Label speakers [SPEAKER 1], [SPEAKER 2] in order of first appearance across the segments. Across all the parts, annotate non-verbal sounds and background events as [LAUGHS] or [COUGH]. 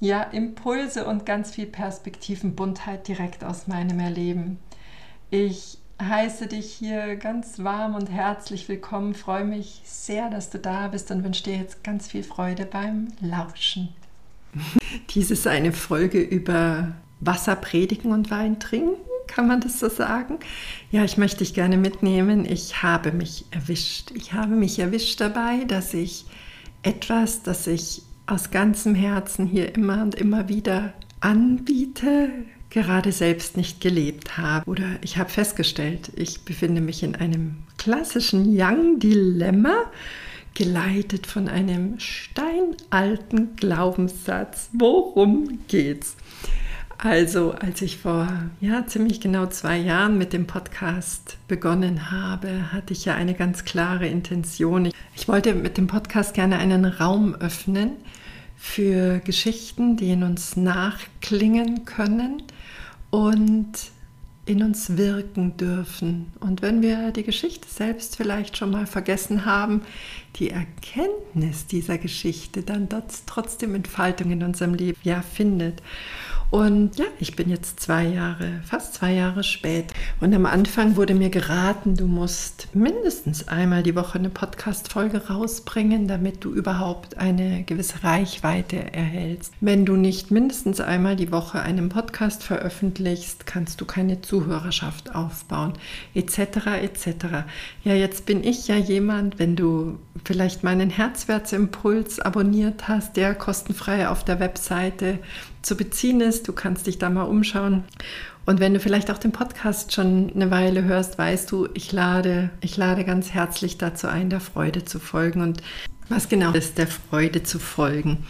[SPEAKER 1] ja, Impulse und ganz viel Perspektivenbuntheit direkt aus meinem Erleben. Ich heiße dich hier ganz warm und herzlich willkommen, freue mich sehr, dass du da bist und wünsche dir jetzt ganz viel Freude beim Lauschen. [LAUGHS] Dies ist eine Folge über Wasser predigen und Wein trinken, kann man das so sagen? Ja, ich möchte dich gerne mitnehmen. Ich habe mich erwischt. Ich habe mich erwischt dabei, dass ich etwas, das ich aus ganzem Herzen hier immer und immer wieder anbiete, gerade selbst nicht gelebt habe. Oder ich habe festgestellt, ich befinde mich in einem klassischen Young-Dilemma, geleitet von einem steinalten Glaubenssatz. Worum geht's? Also, als ich vor ja, ziemlich genau zwei Jahren mit dem Podcast begonnen habe, hatte ich ja eine ganz klare Intention. Ich wollte mit dem Podcast gerne einen Raum öffnen für Geschichten, die in uns nachklingen können und in uns wirken dürfen. Und wenn wir die Geschichte selbst vielleicht schon mal vergessen haben, die Erkenntnis dieser Geschichte dann trotzdem Entfaltung in unserem Leben ja findet. Und ja, ich bin jetzt zwei Jahre, fast zwei Jahre spät. Und am Anfang wurde mir geraten, du musst mindestens einmal die Woche eine Podcast-Folge rausbringen, damit du überhaupt eine gewisse Reichweite erhältst. Wenn du nicht mindestens einmal die Woche einen Podcast veröffentlichst, kannst du keine Zuhörerschaft aufbauen, etc. etc. Ja, jetzt bin ich ja jemand, wenn du vielleicht meinen Herzwertsimpuls abonniert hast, der kostenfrei auf der Webseite zu beziehen ist. Du kannst dich da mal umschauen. Und wenn du vielleicht auch den Podcast schon eine Weile hörst, weißt du, ich lade, ich lade ganz herzlich dazu ein, der Freude zu folgen. Und was genau ist der Freude zu folgen?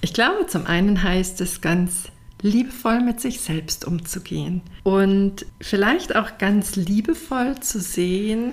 [SPEAKER 1] Ich glaube, zum einen heißt es ganz liebevoll mit sich selbst umzugehen und vielleicht auch ganz liebevoll zu sehen,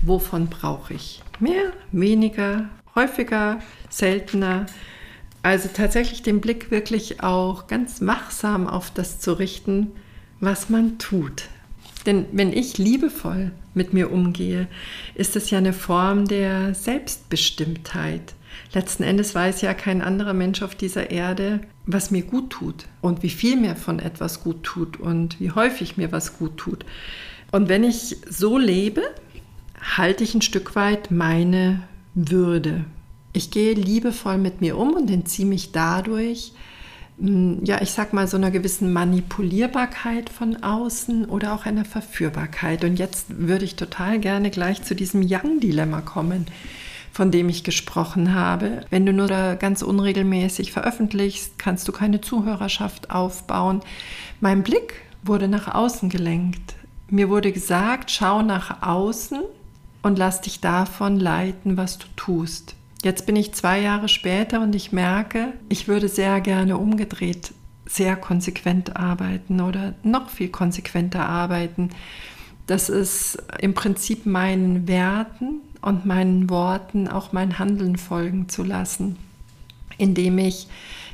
[SPEAKER 1] wovon brauche ich. Mehr, weniger, häufiger, seltener also tatsächlich den Blick wirklich auch ganz wachsam auf das zu richten, was man tut. Denn wenn ich liebevoll mit mir umgehe, ist es ja eine Form der Selbstbestimmtheit. Letzten Endes weiß ja kein anderer Mensch auf dieser Erde, was mir gut tut und wie viel mir von etwas gut tut und wie häufig mir was gut tut. Und wenn ich so lebe, halte ich ein Stück weit meine Würde, ich gehe liebevoll mit mir um und entziehe mich dadurch, hm, ja, ich sag mal, so einer gewissen Manipulierbarkeit von außen oder auch einer Verführbarkeit. Und jetzt würde ich total gerne gleich zu diesem Young-Dilemma kommen, von dem ich gesprochen habe. Wenn du nur ganz unregelmäßig veröffentlichst, kannst du keine Zuhörerschaft aufbauen. Mein Blick wurde nach außen gelenkt. Mir wurde gesagt, schau nach außen und lass dich davon leiten, was du tust. Jetzt bin ich zwei Jahre später und ich merke, ich würde sehr gerne umgedreht sehr konsequent arbeiten oder noch viel konsequenter arbeiten. Das ist im Prinzip meinen Werten und meinen Worten auch mein Handeln folgen zu lassen, indem ich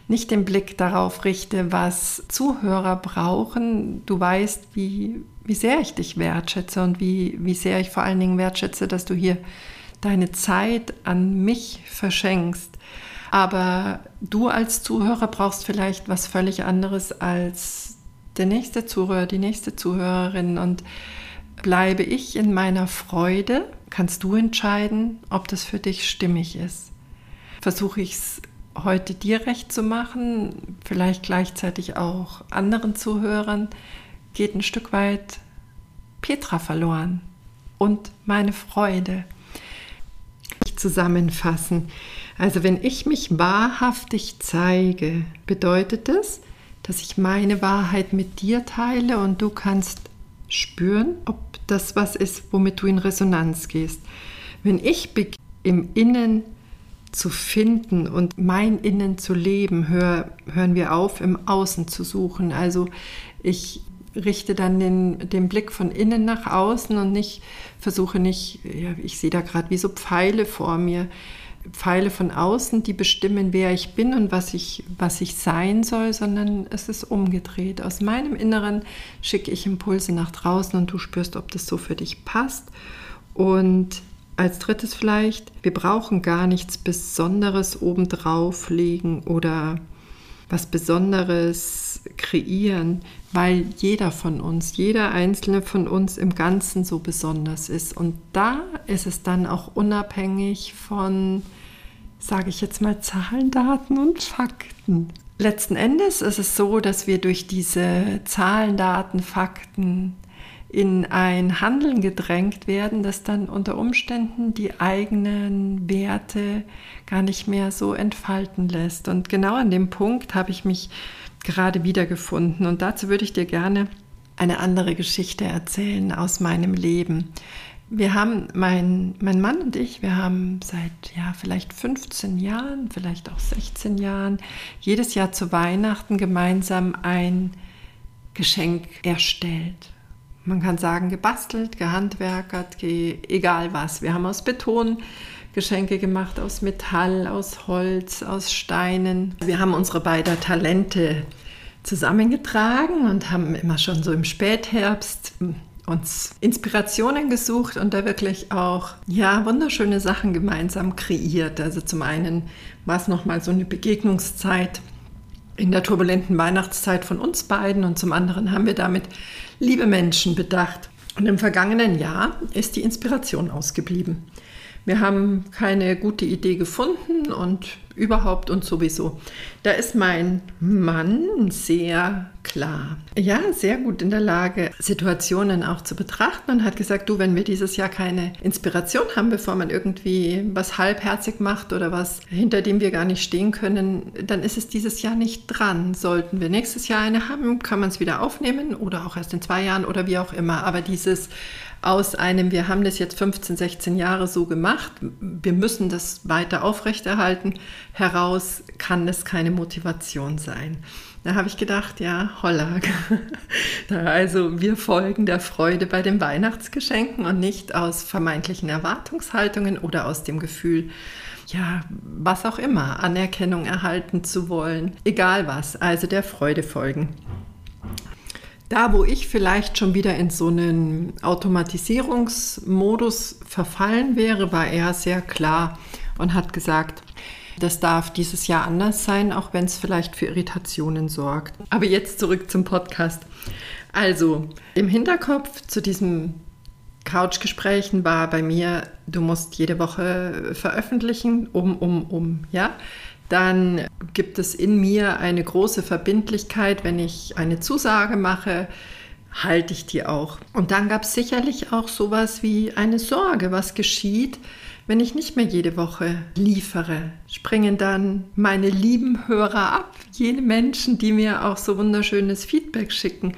[SPEAKER 1] nicht den Blick darauf richte, was Zuhörer brauchen. Du weißt, wie, wie sehr ich dich wertschätze und wie, wie sehr ich vor allen Dingen wertschätze, dass du hier deine Zeit an mich verschenkst. Aber du als Zuhörer brauchst vielleicht was völlig anderes als der nächste Zuhörer, die nächste Zuhörerin. Und bleibe ich in meiner Freude, kannst du entscheiden, ob das für dich stimmig ist. Versuche ich es heute dir recht zu machen, vielleicht gleichzeitig auch anderen Zuhörern, geht ein Stück weit Petra verloren und meine Freude zusammenfassen. Also wenn ich mich wahrhaftig zeige, bedeutet das, dass ich meine Wahrheit mit dir teile und du kannst spüren, ob das was ist, womit du in Resonanz gehst. Wenn ich im Innen zu finden und mein Innen zu leben, hör, hören wir auf, im Außen zu suchen. Also ich richte dann den, den Blick von innen nach außen und nicht versuche nicht, ja, ich sehe da gerade wie so Pfeile vor mir, Pfeile von außen, die bestimmen, wer ich bin und was ich, was ich sein soll, sondern es ist umgedreht. Aus meinem Inneren schicke ich Impulse nach draußen und du spürst, ob das so für dich passt. Und als drittes vielleicht, wir brauchen gar nichts Besonderes obendrauf legen oder was Besonderes kreieren, weil jeder von uns, jeder einzelne von uns im Ganzen so besonders ist. Und da ist es dann auch unabhängig von, sage ich jetzt mal, Zahlen, Daten und Fakten. Letzten Endes ist es so, dass wir durch diese Zahlen, Daten, Fakten in ein Handeln gedrängt werden, das dann unter Umständen die eigenen Werte gar nicht mehr so entfalten lässt. Und genau an dem Punkt habe ich mich gerade wiedergefunden. Und dazu würde ich dir gerne eine andere Geschichte erzählen aus meinem Leben. Wir haben, mein, mein Mann und ich, wir haben seit ja, vielleicht 15 Jahren, vielleicht auch 16 Jahren, jedes Jahr zu Weihnachten gemeinsam ein Geschenk erstellt man kann sagen, gebastelt, gehandwerkert, ge egal was. Wir haben aus Beton Geschenke gemacht, aus Metall, aus Holz, aus Steinen. Wir haben unsere beiden Talente zusammengetragen und haben immer schon so im Spätherbst uns Inspirationen gesucht und da wirklich auch ja wunderschöne Sachen gemeinsam kreiert. Also zum einen war es noch mal so eine Begegnungszeit in der turbulenten Weihnachtszeit von uns beiden und zum anderen haben wir damit liebe Menschen bedacht. Und im vergangenen Jahr ist die Inspiration ausgeblieben. Wir haben keine gute Idee gefunden und überhaupt und sowieso. Da ist mein Mann sehr klar. Ja, sehr gut in der Lage, Situationen auch zu betrachten und hat gesagt, du, wenn wir dieses Jahr keine Inspiration haben, bevor man irgendwie was halbherzig macht oder was, hinter dem wir gar nicht stehen können, dann ist es dieses Jahr nicht dran. Sollten wir nächstes Jahr eine haben, kann man es wieder aufnehmen oder auch erst in zwei Jahren oder wie auch immer. Aber dieses aus einem, wir haben das jetzt 15, 16 Jahre so gemacht, wir müssen das weiter aufrechterhalten, heraus kann es keine Motivation sein. Da habe ich gedacht, ja, holla. [LAUGHS] also wir folgen der Freude bei den Weihnachtsgeschenken und nicht aus vermeintlichen Erwartungshaltungen oder aus dem Gefühl, ja, was auch immer, Anerkennung erhalten zu wollen, egal was, also der Freude folgen. Da, wo ich vielleicht schon wieder in so einen Automatisierungsmodus verfallen wäre, war er sehr klar und hat gesagt, das darf dieses Jahr anders sein, auch wenn es vielleicht für Irritationen sorgt. Aber jetzt zurück zum Podcast. Also, im Hinterkopf zu diesem Couchgesprächen war bei mir, du musst jede Woche veröffentlichen, um, um, um, ja dann gibt es in mir eine große Verbindlichkeit, wenn ich eine Zusage mache, halte ich die auch. Und dann gab es sicherlich auch sowas wie eine Sorge, was geschieht, wenn ich nicht mehr jede Woche liefere. Springen dann meine lieben Hörer ab, jene Menschen, die mir auch so wunderschönes Feedback schicken.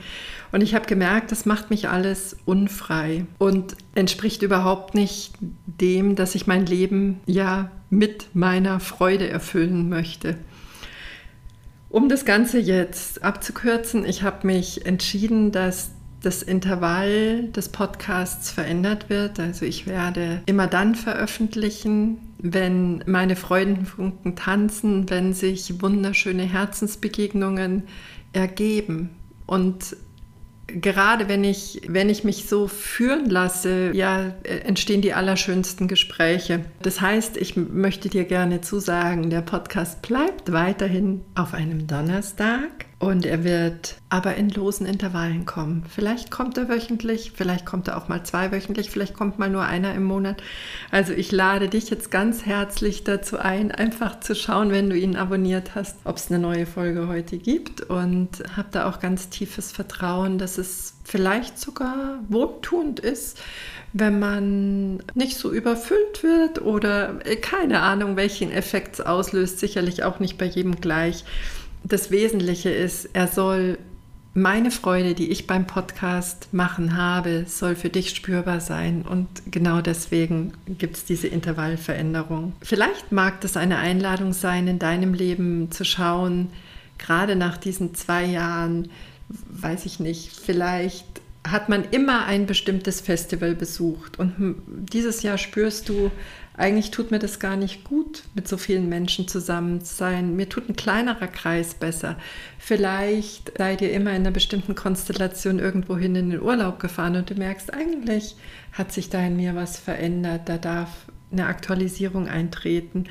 [SPEAKER 1] Und ich habe gemerkt, das macht mich alles unfrei und entspricht überhaupt nicht dem, dass ich mein Leben ja mit meiner Freude erfüllen möchte. Um das Ganze jetzt abzukürzen, ich habe mich entschieden, dass das Intervall des Podcasts verändert wird. Also ich werde immer dann veröffentlichen, wenn meine Freudenfunken tanzen, wenn sich wunderschöne Herzensbegegnungen ergeben. Und gerade wenn ich, wenn ich mich so führen lasse, ja, entstehen die allerschönsten Gespräche. Das heißt, ich möchte dir gerne zusagen, der Podcast bleibt weiterhin auf einem Donnerstag und er wird aber in losen Intervallen kommen. Vielleicht kommt er wöchentlich, vielleicht kommt er auch mal zweiwöchentlich, vielleicht kommt mal nur einer im Monat. Also ich lade dich jetzt ganz herzlich dazu ein, einfach zu schauen, wenn du ihn abonniert hast, ob es eine neue Folge heute gibt und habe da auch ganz tiefes Vertrauen, dass es vielleicht sogar wohltuend ist, wenn man nicht so überfüllt wird oder keine Ahnung, welchen Effekt es auslöst, sicherlich auch nicht bei jedem gleich das Wesentliche ist, er soll meine Freude, die ich beim Podcast machen habe, soll für dich spürbar sein. Und genau deswegen gibt es diese Intervallveränderung. Vielleicht mag das eine Einladung sein, in deinem Leben zu schauen, gerade nach diesen zwei Jahren, weiß ich nicht, vielleicht hat man immer ein bestimmtes Festival besucht. Und dieses Jahr spürst du, eigentlich tut mir das gar nicht gut, mit so vielen Menschen zusammen zu sein. Mir tut ein kleinerer Kreis besser. Vielleicht seid ihr immer in einer bestimmten Konstellation irgendwohin in den Urlaub gefahren und du merkst, eigentlich hat sich da in mir was verändert. Da darf eine Aktualisierung eintreten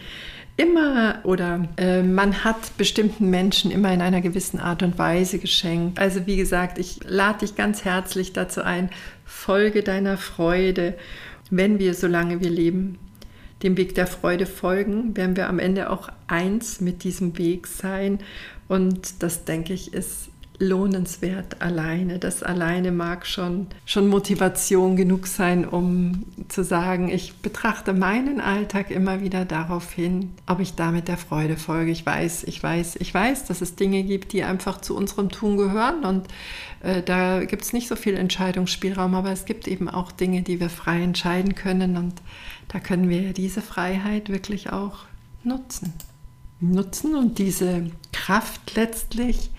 [SPEAKER 1] immer oder äh, man hat bestimmten Menschen immer in einer gewissen Art und Weise geschenkt. Also wie gesagt, ich lade dich ganz herzlich dazu ein, folge deiner Freude, wenn wir, solange wir leben, dem Weg der Freude folgen, werden wir am Ende auch eins mit diesem Weg sein. Und das, denke ich, ist lohnenswert alleine. Das alleine mag schon, schon Motivation genug sein, um zu sagen, ich betrachte meinen Alltag immer wieder darauf hin, ob ich damit der Freude folge. Ich weiß, ich weiß, ich weiß, dass es Dinge gibt, die einfach zu unserem Tun gehören und äh, da gibt es nicht so viel Entscheidungsspielraum, aber es gibt eben auch Dinge, die wir frei entscheiden können und da können wir diese Freiheit wirklich auch nutzen. Nutzen und diese Kraft letztlich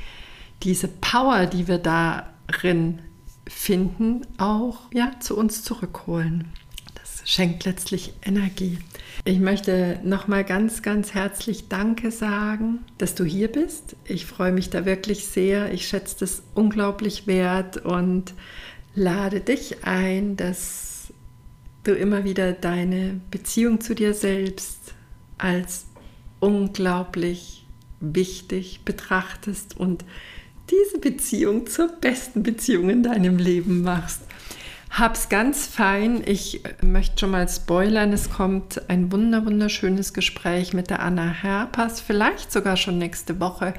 [SPEAKER 1] diese Power, die wir darin finden, auch ja, zu uns zurückholen. Das schenkt letztlich Energie. Ich möchte nochmal ganz, ganz herzlich Danke sagen, dass du hier bist. Ich freue mich da wirklich sehr. Ich schätze das unglaublich wert und lade dich ein, dass du immer wieder deine Beziehung zu dir selbst als unglaublich wichtig betrachtest und diese Beziehung zur besten Beziehung in deinem Leben machst. Hab's ganz fein. Ich möchte schon mal spoilern. Es kommt ein wunder wunderschönes Gespräch mit der Anna Herpas, vielleicht sogar schon nächste Woche.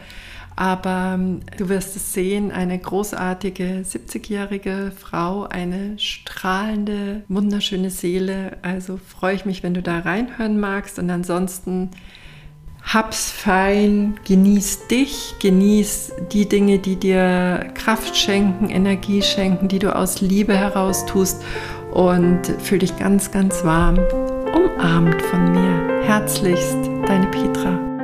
[SPEAKER 1] Aber ähm, du wirst es sehen, eine großartige 70-jährige Frau, eine strahlende, wunderschöne Seele. Also freue ich mich, wenn du da reinhören magst. Und ansonsten hab's fein, genieß dich, genieß die Dinge, die dir Kraft schenken, Energie schenken, die du aus Liebe heraus tust und fühl dich ganz, ganz warm, umarmt von mir. Herzlichst, deine Petra.